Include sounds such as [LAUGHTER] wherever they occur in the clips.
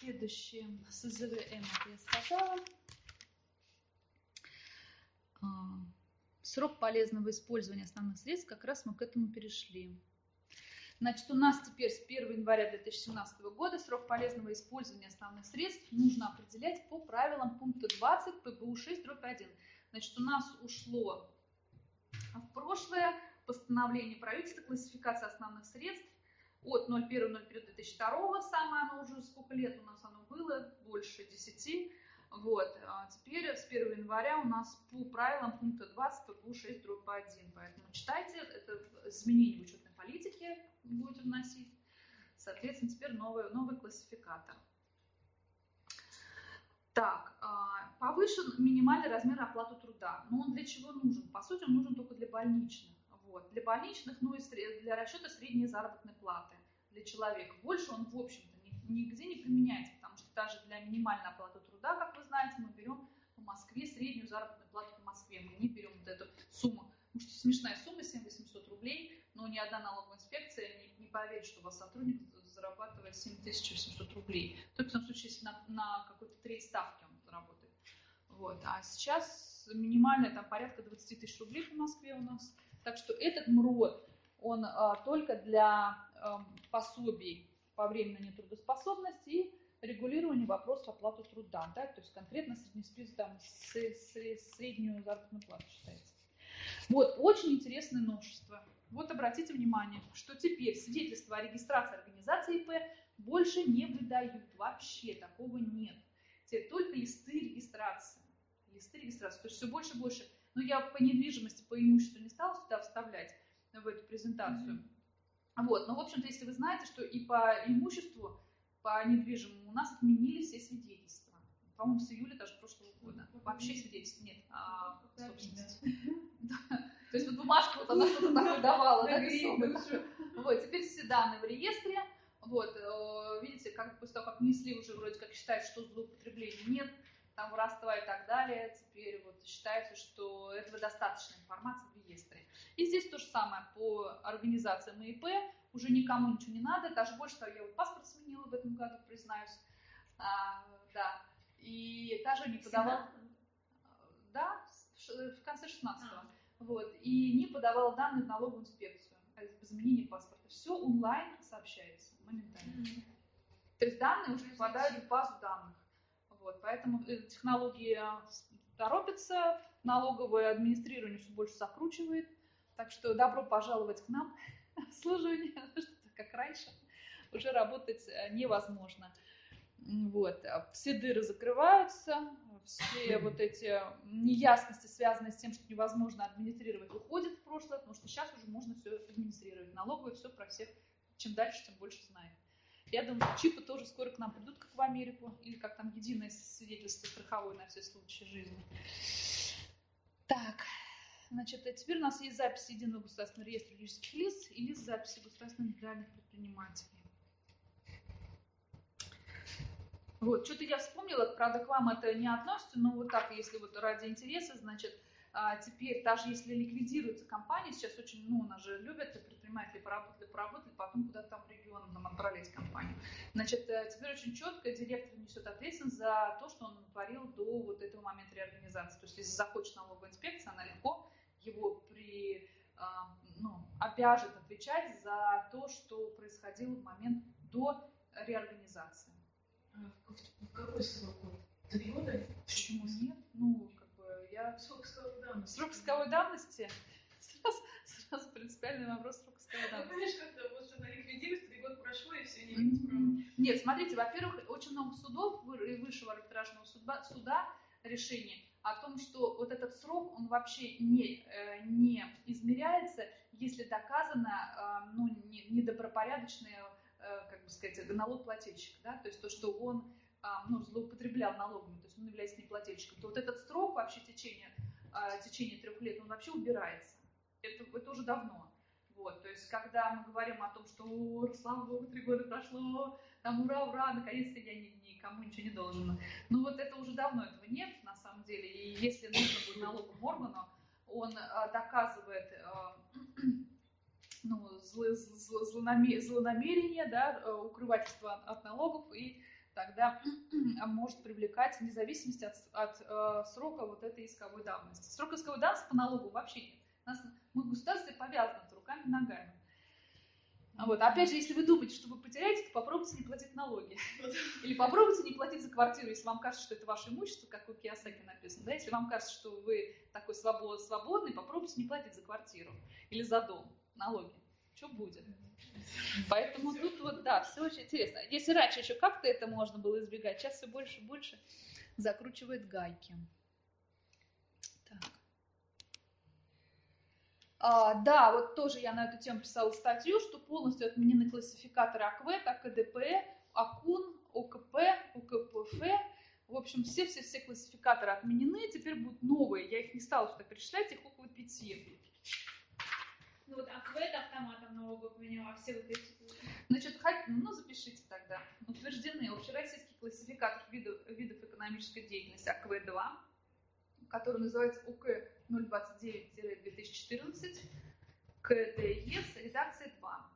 следующее СЗВМ, я сказала. А, срок полезного использования основных средств, как раз мы к этому перешли. Значит, у нас теперь с 1 января 2017 года срок полезного использования основных средств нужно определять по правилам пункта 20 ПБУ 6 дробь 1. Значит, у нас ушло в прошлое постановление правительства классификация основных средств от 01.01.2002, самое оно уже сколько лет у нас оно было, больше 10. Вот. А теперь с 1 января у нас по правилам пункта 20 ПБУ 6 дробь 1. Поэтому читайте, это изменение в учетной политике будете вносить. Соответственно, теперь новый, новый классификатор. Так, а, повышен минимальный размер оплаты труда. Но он для чего нужен? По сути, он нужен только для больничных. Вот. Для больничных, ну и для расчета средней заработной платы для человека. Больше он, в общем-то, нигде не применяется, потому что даже для минимальной оплаты труда, как вы знаете, мы берем по Москве среднюю заработную плату по Москве. Мы не берем вот эту сумму, потому что смешная сумма 7 800 рублей, но ни одна налоговая инспекция не, не поверит, что у вас сотрудник зарабатывает 7800 рублей. Только в том случае, если на, на какой-то треть ставки он заработает. Вот. А сейчас минимальная там порядка 20 тысяч рублей по Москве у нас. Так что этот МРОД, он а, только для а, пособий по временной нетрудоспособности и регулирования вопроса оплаты труда. Да? То есть конкретно среднесписок, там, среднюю заработную плату считается. Вот, очень интересное новшество. Вот обратите внимание, что теперь свидетельство о регистрации организации ИП больше не выдают. Вообще такого нет. Теперь только листы регистрации. Листы регистрации. То есть все больше и больше. Но я по недвижимости, по имуществу не стала сюда вставлять в эту презентацию. Mm-hmm. Вот. Но, в общем-то, если вы знаете, что и по имуществу, по недвижимому у нас отменили все свидетельства. По-моему, с июля даже прошлого года. Вообще свидетельств нет а, собственности. То есть вот бумажка, вот она что-то такое давала, да, Вот, теперь все данные в реестре. Вот, э, видите, как после того, как внесли, уже вроде как считают, что злоупотребления нет, там воровства и так далее, теперь вот считается, что этого достаточно информации в реестре. И здесь то же самое по организациям ИП, уже никому ничего не надо, даже больше того, я паспорт сменила в этом году, признаюсь, а, да, и даже не подавала, да, в конце 16-го вот, и не подавала данные в налоговую инспекцию об изменении паспорта. Все онлайн сообщается моментально. Mm-hmm. То есть данные уже попадают в базу данных. Вот, поэтому э, технологии торопятся, налоговое администрирование все больше закручивает. Так что добро пожаловать к нам [LAUGHS] в обслуживание, [LAUGHS] что как раньше уже работать э, невозможно. Вот. Все дыры закрываются, все [CLEARS THROAT] вот эти неясности, связанные с тем, что невозможно администрировать, уходят в прошлое, потому что сейчас уже можно все администрировать. Налоговые все про всех, чем дальше, тем больше знает. Я думаю, чипы тоже скоро к нам придут, как в Америку, или как там единое свидетельство страховое на все случаи жизни. Так, значит, а теперь у нас есть запись Единого государственного реестра юридических лиц и лист записи государственных индивидуальных предпринимателей. Вот, что-то я вспомнила, правда, к вам это не относится, но вот так, если вот ради интереса, значит, теперь даже если ликвидируется компания, сейчас очень, ну, у нас же любят предприниматели поработали, поработали, потом куда-то там в регион там отправлять компанию. Значит, э, теперь очень четко директор несет ответственность за то, что он натворил до вот этого момента реорганизации. То есть, если захочет налоговая инспекция, она легко его при, а, ну, обяжет отвечать за то, что происходило в момент до реорганизации. В какой срок? Три года? Почему нет? Ну, я... Срок исковой давности. Срок исковой давности? Сразу, сразу принципиальный вопрос срок исковой ну, давности. Ну, конечно, как-то вот что на ликвидируешь, три года прошло, и все, не имеете права. Нет, смотрите, во-первых, очень много судов и высшего арбитражного суда, суда решений о том, что вот этот срок, он вообще не, э, не измеряется, если доказано э, ну, недобропорядочное Э, как бы сказать, налогоплательщик, да, то есть то, что он ну, злоупотреблял налогами, то есть он является неплательщиком, то вот этот срок вообще течения, а, течения трех лет, он вообще убирается. Это, это уже давно. Вот, то есть, когда мы говорим о том, что, о, слава богу, три года прошло, там, ура, ура, наконец-то я ни, никому ничего не должен. Ну, вот это уже давно этого нет, на самом деле. И если нужно будет налоговому органу, он а, доказывает а, [CLEARS THROAT] ну, зло, зло, злонамерение, да, э, укрывательство от налогов и тогда [CLEARS THROAT] может привлекать вне зависимости от, от э, срока вот этой исковой давности. Срок исковой давности по налогу вообще нет. Нас, мы в государстве повязаны руками и ногами. Вот. Опять же, если вы думаете, что вы потеряете, то попробуйте не платить налоги. [LAUGHS] Или попробуйте не платить за квартиру, если вам кажется, что это ваше имущество, как у Киосаки написано. Да? Если вам кажется, что вы такой свободный, попробуйте не платить за квартиру или за дом налоги. Что будет? Поэтому тут вот, да, все очень интересно. Если раньше еще как-то это можно было избегать, сейчас все больше и больше закручивает гайки. А, да, вот тоже я на эту тему писала статью, что полностью отменены классификаторы АКВ, АКДП, АКУН, ОКП, ОКПФ. В общем, все-все-все классификаторы отменены, теперь будут новые. Я их не стала сюда перечислять, их около пяти. Ну вот АКВ это автоматом налогов поменяла, все вот эти. Значит, ну запишите тогда. Утверждены общероссийский классификатор видов, видов экономической деятельности АКВ-2, который называется УК 029-2014, КДЕС, редакция 2.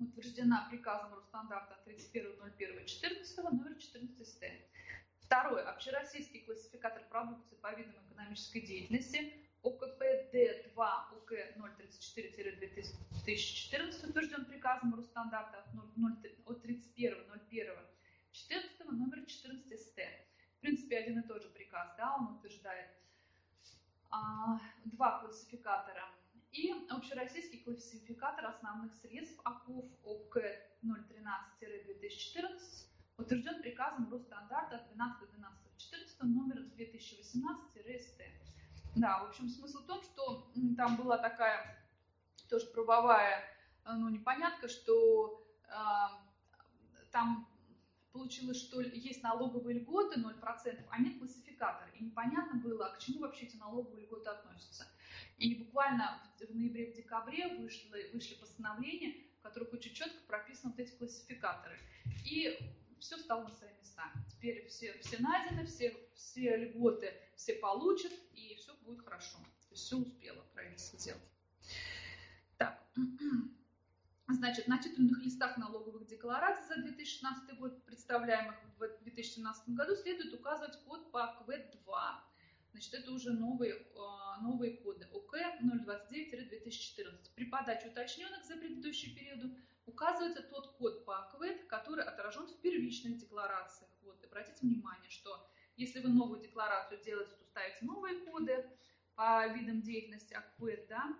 Утверждена приказом Росстандарта 31.01.14, номер 14 СТ. Второе. Общероссийский классификатор продукции по видам экономической деятельности ОКПД-2 УК 034-2014 утвержден приказом Росстандарта от 31.01.14 номер 14 СТ. В принципе, один и тот же приказ, да, он утверждает а, два классификатора и общероссийский классификатор основных средств АКУФ ОК 013-2014 утвержден приказом Росстандарта от 12.12.14 номер 2018-СТ. Да, в общем, смысл в том, что там была такая тоже правовая ну, непонятка, что э, там получилось, что есть налоговые льготы 0%, а нет классификатора. И непонятно было, а к чему вообще эти налоговые льготы относятся. И буквально в ноябре, в декабре вышли, вышли постановления, в которых очень четко прописаны вот эти классификаторы. И все стало на свои места. Теперь все, все найдены, все, все льготы все получат, и будет хорошо. То есть все успело правительство сделать. Так. [CLEARS THROAT] Значит, на титульных листах налоговых деклараций за 2016 год, представляемых в 2017 году, следует указывать код по КВ-2. Значит, это уже новые, а, новые коды ОК 029-2014. При подаче уточненных за предыдущий период указывается тот код по АКВЭД, который отражен в первичных декларациях. Вот, обратите внимание, что если вы новую декларацию делаете, то ставите новые коды по видам деятельности АКВЭД, да,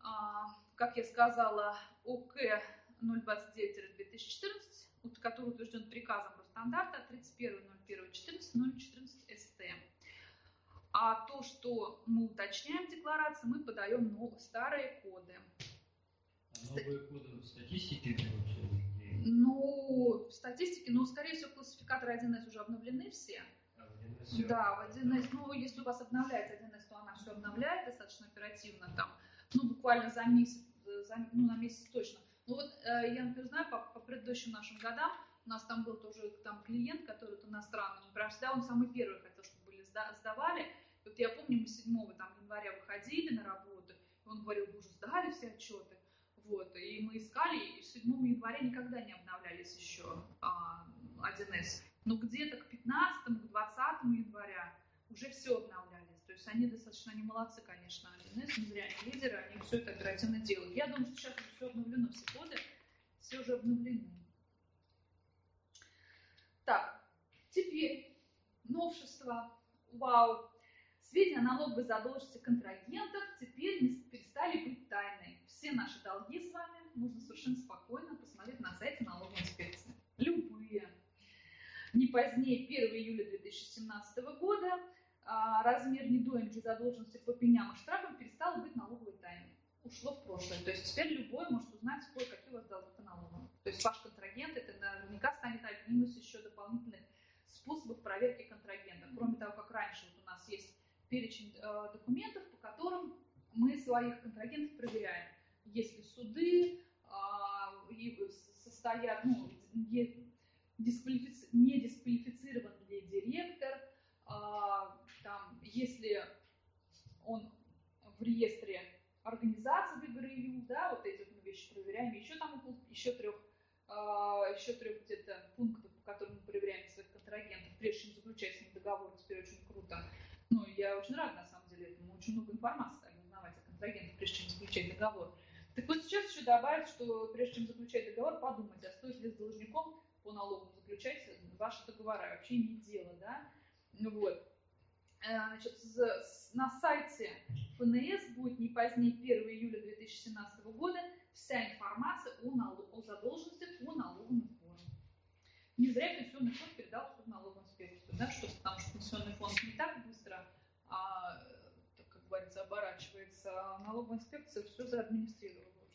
а, как я сказала, ОК 029-2014, который утвержден приказом Росстандарта 31.01.14, 014 СТ. А то, что мы уточняем в декларации, мы подаем новые, старые коды. А новые коды в статистике Ну, в статистике, ну, скорее всего, классификаторы 1С уже обновлены все. А в 1С да, в 1С, ну, если у вас обновляется 1С, то она все обновляет достаточно оперативно, там, ну, буквально за месяц, за, ну, на месяц точно. Ну вот э, я, например, знаю, по, по предыдущим нашим годам, у нас там был тоже там клиент, который иностранный, он прям всегда, он самый первый хотел, чтобы были сда, сдавали. Вот я помню, мы 7 там, января выходили на работу, и он говорил, вы уже сдали все отчеты. Вот, и мы искали, и 7 января никогда не обновлялись еще а, 1С. Но где-то к 15 к 20 января уже все обновлялись. То есть они достаточно, они молодцы, конечно, 1С, не зря они лидеры, они все это оперативно делают. Я думаю, что сейчас все обновлено, все коды, все уже обновлены. Так, теперь новшество. Вау. Сведения о налоговой задолженности контрагентов теперь не перестали быть тайной. Все наши долги с вами можно совершенно спокойно посмотреть на сайте налоговой инспекции. Любые. Не позднее 1 июля 2017 года а, размер недоимки задолженности по пеням и штрафам перестал быть налоговой тайной. Ушло в прошлое. То есть теперь любой может узнать, сколько, какие у вас долги по налогам. То есть ваш контрагент, это наверняка станет одним из еще дополнительных способов проверки контрагента. Кроме того, как раньше вот у нас есть перечень э, документов, по которым мы своих контрагентов проверяем. Состоят, ну, не, дисквалифици... не дисквалифицирован ли директор, а, там, если он в реестре организации ГРЮ, да, вот эти вот мы вещи проверяем, еще там еще трех а, еще трех где-то пунктов, по которым мы проверяем своих контрагентов, прежде чем заключать с ним договор, теперь очень круто. Ну, я очень рада, на самом деле, этому. Очень много информации стали узнавать о контрагентах, прежде чем заключать договор. Так вот сейчас еще добавить, что прежде чем заключать договор, подумать, а стоит ли с должником по налогам заключать ваши договора, вообще иметь дело, да? Ну вот. Э, Значит, на сайте ФНС будет не позднее 1 июля 2017 года вся информация о, налог- о задолженности по налоговым сборам. Не зря пенсионный фонд передал все в налоговую инспекцию, да, что, потому что пенсионный фонд не так быстро, а, так, как говорится, оборачивается, налоговая инспекция все заадминистрировала.